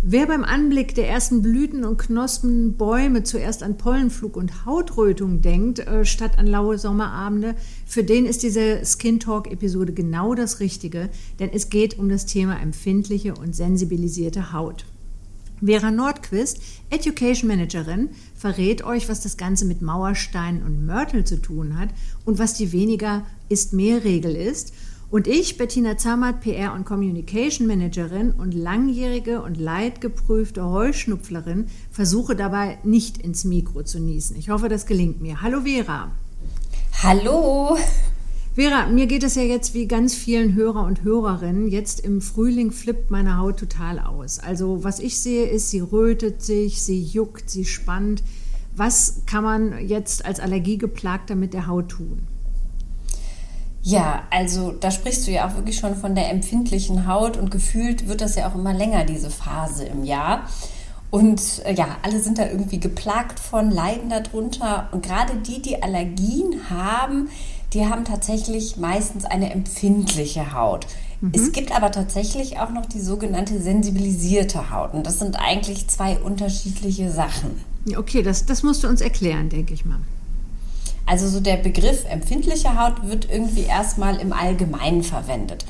Wer beim Anblick der ersten Blüten und Knospen Bäume zuerst an Pollenflug und Hautrötung denkt, äh, statt an laue Sommerabende, für den ist diese Skin Talk Episode genau das Richtige, denn es geht um das Thema empfindliche und sensibilisierte Haut. Vera Nordquist, Education Managerin, verrät euch, was das Ganze mit Mauersteinen und Mörtel zu tun hat und was die weniger ist mehr Regel ist – und ich, Bettina Zammert, PR- und Communication Managerin und langjährige und leidgeprüfte Heuschnupflerin, versuche dabei nicht ins Mikro zu niesen. Ich hoffe, das gelingt mir. Hallo Vera. Hallo. Vera, mir geht es ja jetzt wie ganz vielen Hörer und Hörerinnen. Jetzt im Frühling flippt meine Haut total aus. Also was ich sehe, ist, sie rötet sich, sie juckt, sie spannt. Was kann man jetzt als Allergiegeplagter mit der Haut tun? Ja, also da sprichst du ja auch wirklich schon von der empfindlichen Haut und gefühlt wird das ja auch immer länger, diese Phase im Jahr. Und äh, ja, alle sind da irgendwie geplagt von, leiden darunter. Und gerade die, die Allergien haben, die haben tatsächlich meistens eine empfindliche Haut. Mhm. Es gibt aber tatsächlich auch noch die sogenannte sensibilisierte Haut. Und das sind eigentlich zwei unterschiedliche Sachen. Okay, das, das musst du uns erklären, denke ich mal. Also so der Begriff empfindliche Haut wird irgendwie erstmal im Allgemeinen verwendet.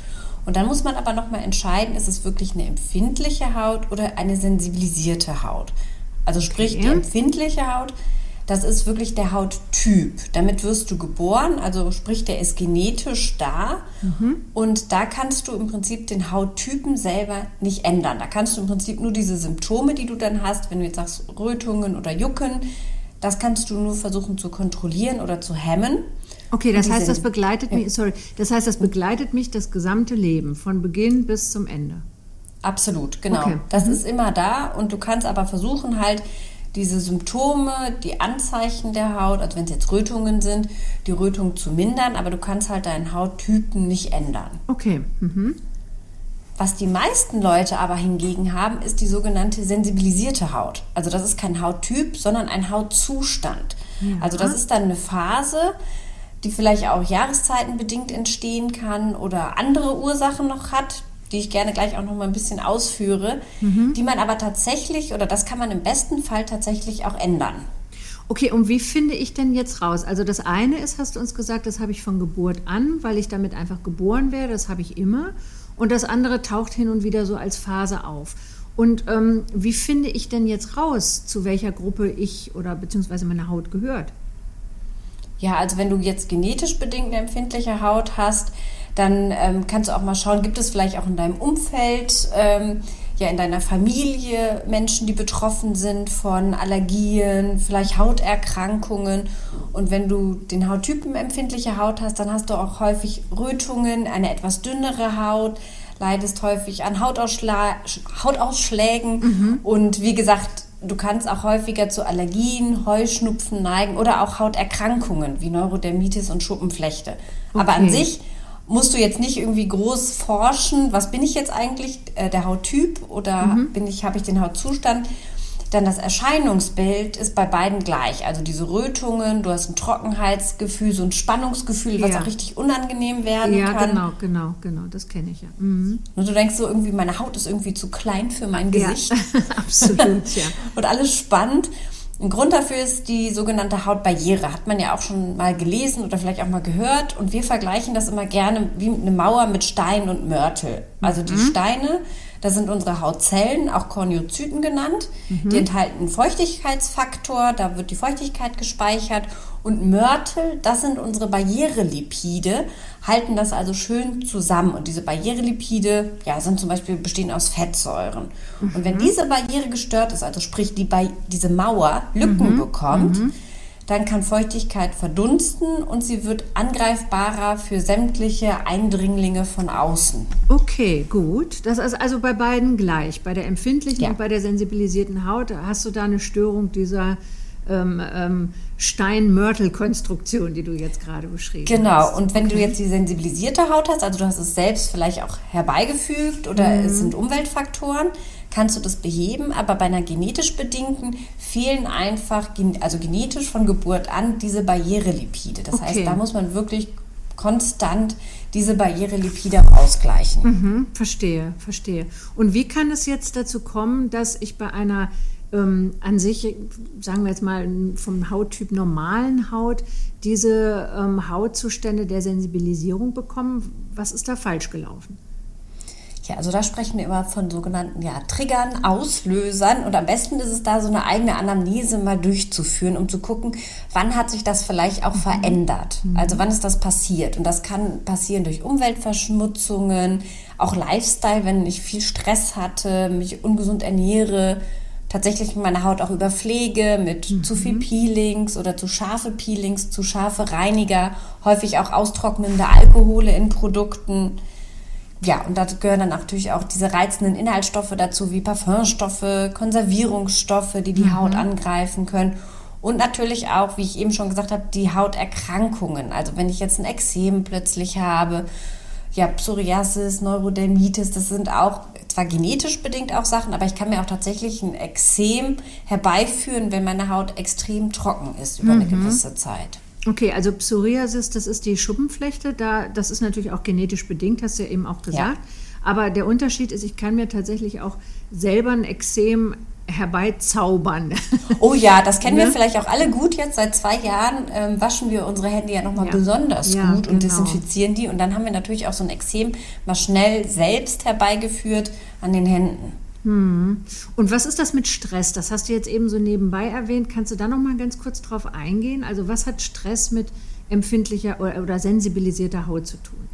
Und dann muss man aber nochmal entscheiden, ist es wirklich eine empfindliche Haut oder eine sensibilisierte Haut. Also sprich, okay. die empfindliche Haut, das ist wirklich der Hauttyp. Damit wirst du geboren, also sprich, der ist genetisch da. Mhm. Und da kannst du im Prinzip den Hauttypen selber nicht ändern. Da kannst du im Prinzip nur diese Symptome, die du dann hast, wenn du jetzt sagst Rötungen oder Jucken, das kannst du nur versuchen zu kontrollieren oder zu hemmen. Okay, das heißt, das begleitet mich, sorry, das heißt, das begleitet mich das gesamte Leben, von Beginn bis zum Ende. Absolut, genau. Okay. Das mhm. ist immer da und du kannst aber versuchen halt diese Symptome, die Anzeichen der Haut, also wenn es jetzt Rötungen sind, die Rötung zu mindern, aber du kannst halt deinen Hauttypen nicht ändern. Okay. Mhm. Was die meisten Leute aber hingegen haben, ist die sogenannte sensibilisierte Haut. Also das ist kein Hauttyp, sondern ein Hautzustand. Ja. Also das ist dann eine Phase, die vielleicht auch jahreszeitenbedingt entstehen kann oder andere Ursachen noch hat, die ich gerne gleich auch noch mal ein bisschen ausführe, mhm. die man aber tatsächlich oder das kann man im besten Fall tatsächlich auch ändern. Okay, und wie finde ich denn jetzt raus? Also das eine ist, hast du uns gesagt, das habe ich von Geburt an, weil ich damit einfach geboren werde, das habe ich immer. Und das andere taucht hin und wieder so als Phase auf. Und ähm, wie finde ich denn jetzt raus, zu welcher Gruppe ich oder beziehungsweise meine Haut gehört? Ja, also wenn du jetzt genetisch bedingt eine empfindliche Haut hast, dann ähm, kannst du auch mal schauen, gibt es vielleicht auch in deinem Umfeld ähm, ja in deiner Familie Menschen, die betroffen sind von Allergien, vielleicht Hauterkrankungen. Und wenn du den Hauttypen empfindliche Haut hast, dann hast du auch häufig Rötungen, eine etwas dünnere Haut, leidest häufig an Hautausschla Hautausschlägen mhm. und wie gesagt, du kannst auch häufiger zu Allergien, Heuschnupfen neigen oder auch Hauterkrankungen wie Neurodermitis und Schuppenflechte. Okay. Aber an sich musst du jetzt nicht irgendwie groß forschen, was bin ich jetzt eigentlich, äh, der Hauttyp oder mhm. bin ich, habe ich den Hautzustand? Dann das Erscheinungsbild ist bei beiden gleich. Also diese Rötungen, du hast ein Trockenheitsgefühl, so ein Spannungsgefühl, was ja. auch richtig unangenehm werden ja, kann. Ja, genau, genau, genau, das kenne ich ja. Mhm. Und du denkst so irgendwie, meine Haut ist irgendwie zu klein für mein Gesicht. Ja, absolut, ja. Und alles spannend. Ein Grund dafür ist die sogenannte Hautbarriere. Hat man ja auch schon mal gelesen oder vielleicht auch mal gehört. Und wir vergleichen das immer gerne wie eine Mauer mit Stein und Mörtel. Also die mhm. Steine das sind unsere Hautzellen, auch Korneozyten genannt. Mhm. Die enthalten einen Feuchtigkeitsfaktor, da wird die Feuchtigkeit gespeichert. Und Mörtel, das sind unsere Barrierelipide, halten das also schön zusammen. Und diese Barrierelipide ja, sind zum Beispiel bestehen aus Fettsäuren. Mhm. Und wenn diese Barriere gestört ist, also sprich die, diese Mauer Lücken mhm. bekommt, mhm. Dann kann Feuchtigkeit verdunsten und sie wird angreifbarer für sämtliche Eindringlinge von außen. Okay, gut. Das ist also bei beiden gleich. Bei der empfindlichen ja. und bei der sensibilisierten Haut hast du da eine Störung dieser ähm, ähm, Stein-Mörtel-Konstruktion, die du jetzt gerade beschrieben genau. hast. Genau, und wenn okay. du jetzt die sensibilisierte Haut hast, also du hast es selbst vielleicht auch herbeigefügt oder mhm. es sind Umweltfaktoren, kannst du das beheben, aber bei einer genetisch bedingten fehlen einfach, also genetisch von Geburt an, diese Barrierelipide. Das okay. heißt, da muss man wirklich konstant diese Barrierelipide ausgleichen. Mhm, verstehe, verstehe. Und wie kann es jetzt dazu kommen, dass ich bei einer ähm, an sich, sagen wir jetzt mal vom Hauttyp normalen Haut, diese ähm, Hautzustände der Sensibilisierung bekommen? Was ist da falsch gelaufen? Ja, also da sprechen wir immer von sogenannten ja, Triggern, Auslösern und am besten ist es da so eine eigene Anamnese mal durchzuführen, um zu gucken, wann hat sich das vielleicht auch mhm. verändert. Mhm. Also wann ist das passiert? Und das kann passieren durch Umweltverschmutzungen, auch Lifestyle, wenn ich viel Stress hatte, mich ungesund ernähre, tatsächlich meine Haut auch überpflege mit mhm. zu viel Peelings oder zu scharfe Peelings, zu scharfe Reiniger, häufig auch austrocknende Alkohole in Produkten ja, und da gehören dann natürlich auch diese reizenden Inhaltsstoffe dazu, wie Parfumstoffe, Konservierungsstoffe, die die mhm. Haut angreifen können. Und natürlich auch, wie ich eben schon gesagt habe, die Hauterkrankungen. Also wenn ich jetzt ein Exem plötzlich habe, ja, Psoriasis, Neurodermitis, das sind auch zwar genetisch bedingt auch Sachen, aber ich kann mir auch tatsächlich ein Exem herbeiführen, wenn meine Haut extrem trocken ist über mhm. eine gewisse Zeit. Okay, also Psoriasis, das ist die Schuppenflechte. Da, das ist natürlich auch genetisch bedingt, hast du ja eben auch gesagt. Ja. Aber der Unterschied ist, ich kann mir tatsächlich auch selber ein Exem herbeizaubern. Oh ja, das kennen ne? wir vielleicht auch alle gut. Jetzt seit zwei Jahren ähm, waschen wir unsere Hände ja nochmal ja. besonders ja, gut und genau. desinfizieren die. Und dann haben wir natürlich auch so ein Exem mal schnell selbst herbeigeführt an den Händen. Hm. Und was ist das mit Stress? Das hast du jetzt eben so nebenbei erwähnt. Kannst du da noch mal ganz kurz drauf eingehen? Also was hat Stress mit empfindlicher oder, oder sensibilisierter Haut zu tun?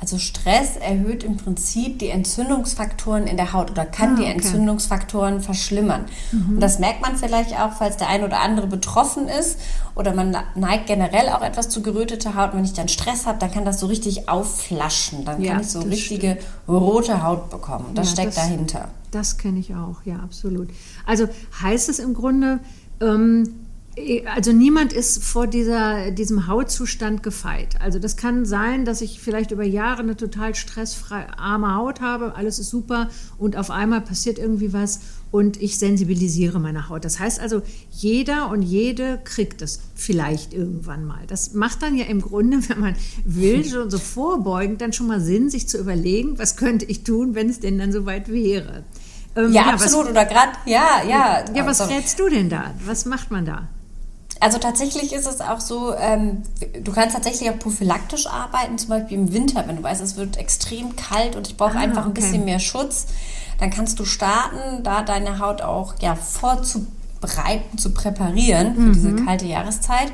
Also Stress erhöht im Prinzip die Entzündungsfaktoren in der Haut oder kann ah, okay. die Entzündungsfaktoren verschlimmern. Mhm. Und das merkt man vielleicht auch, falls der ein oder andere betroffen ist oder man neigt generell auch etwas zu geröteter Haut. wenn ich dann Stress habe, dann kann das so richtig aufflaschen. Dann ja, kann ich so richtige stimmt. rote Haut bekommen. Das ja, steckt das, dahinter. Das kenne ich auch, ja, absolut. Also heißt es im Grunde, ähm, also niemand ist vor dieser, diesem Hautzustand gefeit. Also das kann sein, dass ich vielleicht über Jahre eine total stressarme Haut habe, alles ist super und auf einmal passiert irgendwie was und ich sensibilisiere meine Haut. Das heißt also, jeder und jede kriegt es vielleicht irgendwann mal. Das macht dann ja im Grunde, wenn man will, schon so vorbeugend dann schon mal Sinn, sich zu überlegen, was könnte ich tun, wenn es denn dann soweit wäre. Ähm, ja, ja, absolut. Was, Oder gerade, ja, ja. Ja, was also, rätst du denn da? Was macht man da? Also tatsächlich ist es auch so, ähm, du kannst tatsächlich auch prophylaktisch arbeiten, zum Beispiel im Winter, wenn du weißt, es wird extrem kalt und ich brauche ah, einfach ein okay. bisschen mehr Schutz, dann kannst du starten, da deine Haut auch ja vorzubereiten, zu präparieren für mhm. diese kalte Jahreszeit.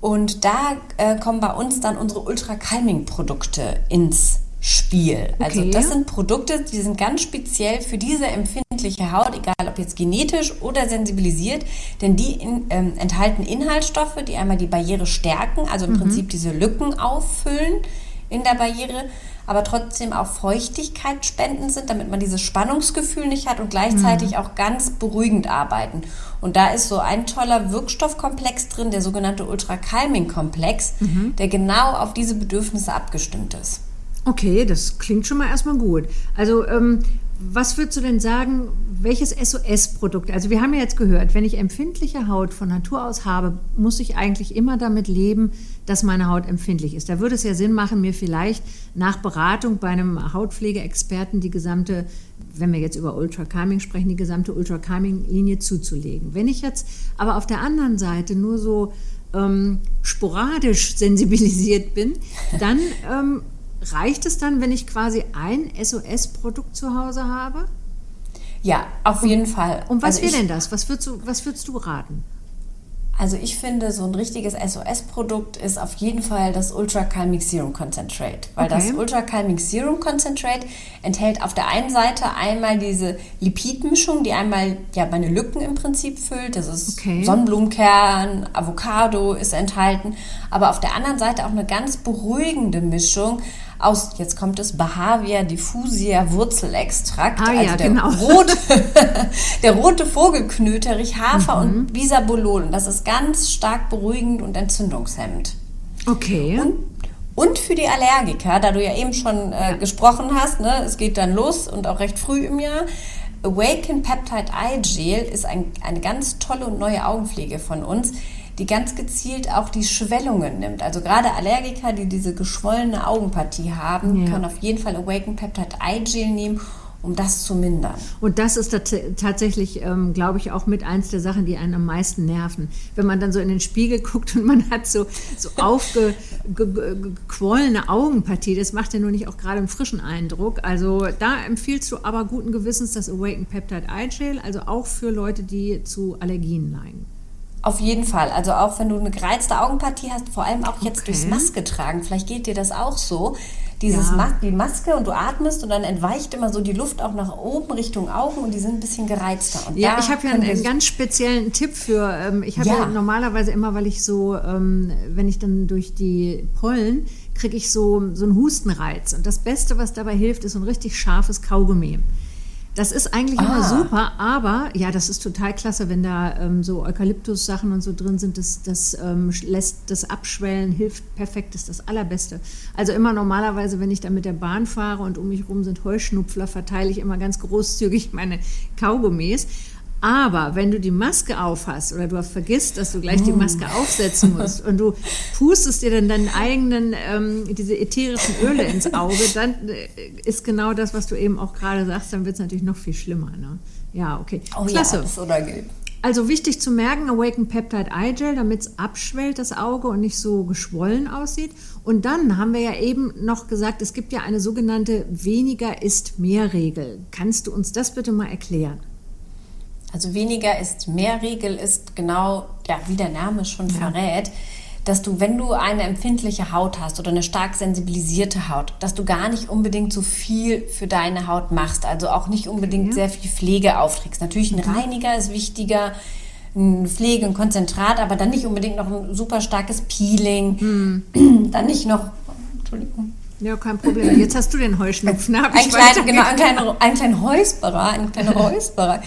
Und da äh, kommen bei uns dann unsere Ultra-Calming-Produkte ins Spiel. Also okay. Das sind Produkte, die sind ganz speziell für diese empfindliche Haut, egal ob jetzt genetisch oder sensibilisiert, denn die in, ähm, enthalten Inhaltsstoffe, die einmal die Barriere stärken, also im mhm. Prinzip diese Lücken auffüllen in der Barriere, aber trotzdem auch Feuchtigkeit spenden sind, damit man dieses Spannungsgefühl nicht hat und gleichzeitig mhm. auch ganz beruhigend arbeiten. Und da ist so ein toller Wirkstoffkomplex drin, der sogenannte Ultra-Calming-Komplex, mhm. der genau auf diese Bedürfnisse abgestimmt ist. Okay, das klingt schon mal erstmal gut. Also, ähm, was würdest du denn sagen, welches SOS-Produkt? Also, wir haben ja jetzt gehört, wenn ich empfindliche Haut von Natur aus habe, muss ich eigentlich immer damit leben, dass meine Haut empfindlich ist. Da würde es ja Sinn machen, mir vielleicht nach Beratung bei einem Hautpflegeexperten die gesamte, wenn wir jetzt über Ultra Calming sprechen, die gesamte Ultra Calming-Linie zuzulegen. Wenn ich jetzt aber auf der anderen Seite nur so ähm, sporadisch sensibilisiert bin, dann ähm, reicht es dann, wenn ich quasi ein SOS-Produkt zu Hause habe? Ja, auf jeden Fall. Und was also wäre denn das? Was würdest, du, was würdest du raten? Also ich finde, so ein richtiges SOS-Produkt ist auf jeden Fall das Ultra Calmic Serum Concentrate. Weil okay. das Ultra Calmic Serum Concentrate enthält auf der einen Seite einmal diese Lipidmischung, die einmal ja meine Lücken im Prinzip füllt. Das ist okay. Sonnenblumenkern, Avocado ist enthalten. Aber auf der anderen Seite auch eine ganz beruhigende Mischung aus, jetzt kommt es, Bahavia diffusia Wurzelextrakt. Ah, also ja, der, genau. rote, der rote Vogelknöterich, Hafer mhm. und Bisabolol. Das ist ganz stark beruhigend und entzündungshemmend. Okay. Und, und für die Allergiker, da du ja eben schon äh, ja. gesprochen hast, ne, es geht dann los und auch recht früh im Jahr. Awaken Peptide Eye Gel ist ein, eine ganz tolle und neue Augenpflege von uns die ganz gezielt auch die Schwellungen nimmt. Also gerade Allergiker, die diese geschwollene Augenpartie haben, ja. können auf jeden Fall Awaken Peptide Eye Gel nehmen um das zu mindern. Und das ist tatsächlich, ähm, glaube ich, auch mit eins der Sachen, die einen am meisten nerven. Wenn man dann so in den Spiegel guckt und man hat so, so aufgequollene Augenpartie, das macht ja nur nicht auch gerade einen frischen Eindruck. Also da empfiehlst du aber guten Gewissens das Awaken Peptide Eye Gel, also auch für Leute, die zu Allergien neigen. Auf jeden Fall. Also auch wenn du eine gereizte Augenpartie hast, vor allem auch jetzt okay. durchs Maske tragen, vielleicht geht dir das auch so. Dieses ja. Mas die Maske und du atmest und dann entweicht immer so die Luft auch nach oben Richtung Augen und die sind ein bisschen gereizter. Und ja, ich habe ja einen, einen, ganz speziellen Tipp für. Ähm, ich habe ja. ja. normalerweise immer, weil ich so, ähm, wenn ich dann durch die Pollen kriege ich so, so einen Hustenreiz. Und das Beste, was dabei hilft, ist so ein richtig scharfes Kaugummi. Das ist eigentlich ah. immer super, aber ja, das ist total klasse, wenn da ähm, so Eukalyptus-Sachen und so drin sind. Das, das ähm, lässt das abschwellen, hilft perfekt, ist das Allerbeste. Also immer normalerweise, wenn ich da mit der Bahn fahre und um mich rum sind Heuschnupfler, verteile ich immer ganz großzügig meine Kaugummis. Aber wenn du die Maske aufhast oder du vergisst, dass du gleich die Maske oh. aufsetzen musst und du pustest dir dann deinen eigenen, ähm, diese ätherischen Öle ins Auge, dann äh, ist genau das, was du eben auch gerade sagst, dann wird es natürlich noch viel schlimmer. Ne? Ja, okay. Oh Klasse. Ja, das geht. Also wichtig zu merken, Awaken Peptide Eye Gel, damit es abschwellt, das Auge und nicht so geschwollen aussieht. Und dann haben wir ja eben noch gesagt, es gibt ja eine sogenannte weniger ist mehr Regel. Kannst du uns das bitte mal erklären? Also weniger ist mehr Regel ist genau, ja, wie der Name schon ja. verrät, dass du, wenn du eine empfindliche Haut hast oder eine stark sensibilisierte Haut, dass du gar nicht unbedingt so viel für deine Haut machst, also auch nicht unbedingt ja. sehr viel Pflege aufträgst. Natürlich ein mhm. Reiniger ist wichtiger, ein Pflege, ein Konzentrat, aber dann nicht unbedingt noch ein super starkes Peeling, mhm. dann nicht noch, Entschuldigung. Ja, kein Problem. Jetzt hast du den Heuschnupfen. Ein, kleiner, genau, ein kleiner, ein kleiner Räusperer, ein kleiner Räusperer.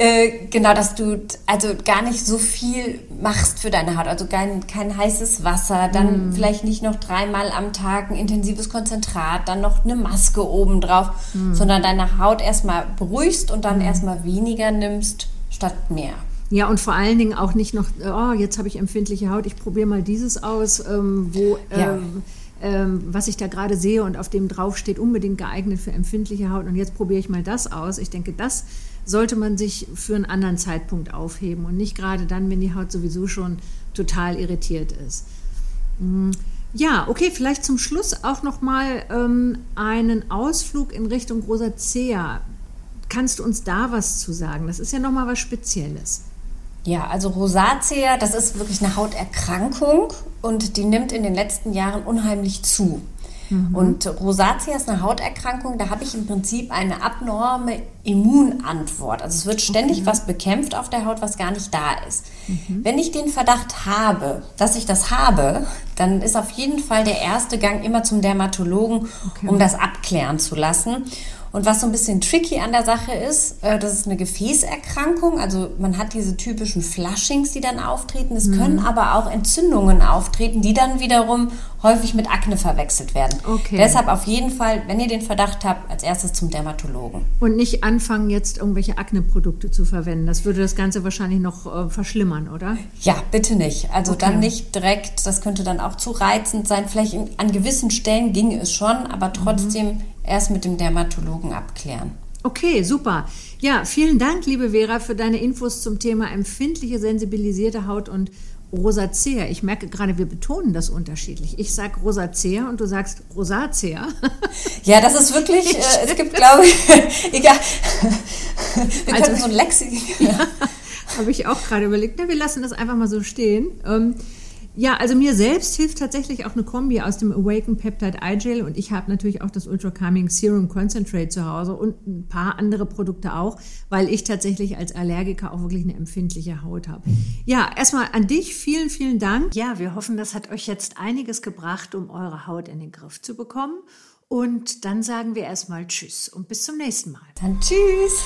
Äh, genau, dass du also gar nicht so viel machst für deine Haut. Also kein, kein heißes Wasser, dann mm. vielleicht nicht noch dreimal am Tag ein intensives Konzentrat, dann noch eine Maske obendrauf, mm. sondern deine Haut erstmal beruhigst und dann mm. erstmal weniger nimmst statt mehr. Ja, und vor allen Dingen auch nicht noch, oh, jetzt habe ich empfindliche Haut, ich probiere mal dieses aus, ähm, wo. Ja. Ähm, ähm, was ich da gerade sehe und auf dem drauf steht, unbedingt geeignet für empfindliche Haut und jetzt probiere ich mal das aus. Ich denke, das sollte man sich für einen anderen Zeitpunkt aufheben und nicht gerade dann, wenn die Haut sowieso schon total irritiert ist. Mm, ja, okay, vielleicht zum Schluss auch noch mal ähm, einen Ausflug in Richtung Rosacea. Kannst du uns da was zu sagen? Das ist ja noch mal was Spezielles. Ja, also Rosacea, das ist wirklich eine Hauterkrankung und die nimmt in den letzten Jahren unheimlich zu. Mhm. Und Rosacea ist eine Hauterkrankung, da habe ich im Prinzip eine abnorme Immunantwort. Also es wird ständig okay. was bekämpft auf der Haut, was gar nicht da ist. Mhm. Wenn ich den Verdacht habe, dass ich das habe, dann ist auf jeden Fall der erste Gang immer zum Dermatologen, okay. um das abklären zu lassen. Und was so ein bisschen tricky an der Sache ist, äh, das ist eine Gefäßerkrankung. Also man hat diese typischen Flushings, die dann auftreten. Es mhm. können aber auch Entzündungen auftreten, die dann wiederum häufig mit Akne verwechselt werden. Okay. Deshalb auf jeden Fall, wenn ihr den Verdacht habt, als erstes zum Dermatologen. Und nicht anfangen, jetzt irgendwelche Akne-Produkte zu verwenden. Das würde das Ganze wahrscheinlich noch äh, verschlimmern, oder? Ja, bitte nicht. Also okay. dann nicht direkt, das könnte dann auch zu reizend sein. Vielleicht in, an gewissen Stellen ginge es schon, aber trotzdem mhm erst mit dem Dermatologen abklären. Okay, super. Ja, vielen Dank, liebe Vera, für deine Infos zum Thema empfindliche, sensibilisierte Haut und Rosacea. Ich merke gerade, wir betonen das unterschiedlich. Ich sage Rosacea und du sagst Rosacea. Ja, das ist wirklich, äh, es gibt, glaube ich, egal. Wir also, können so ein Lexikon. Ja. Habe ich auch gerade überlegt. Na, wir lassen das einfach mal so stehen. Ähm, ja, also mir selbst hilft tatsächlich auch eine Kombi aus dem Awaken Peptide Eye Gel und ich habe natürlich auch das Ultra Calming Serum Concentrate zu Hause und ein paar andere Produkte auch, weil ich tatsächlich als Allergiker auch wirklich eine empfindliche Haut habe. Ja, erstmal an dich vielen, vielen Dank. Ja, wir hoffen, das hat euch jetzt einiges gebracht, um eure Haut in den Griff zu bekommen. Und dann sagen wir erstmal Tschüss und bis zum nächsten Mal. Dann Tschüss.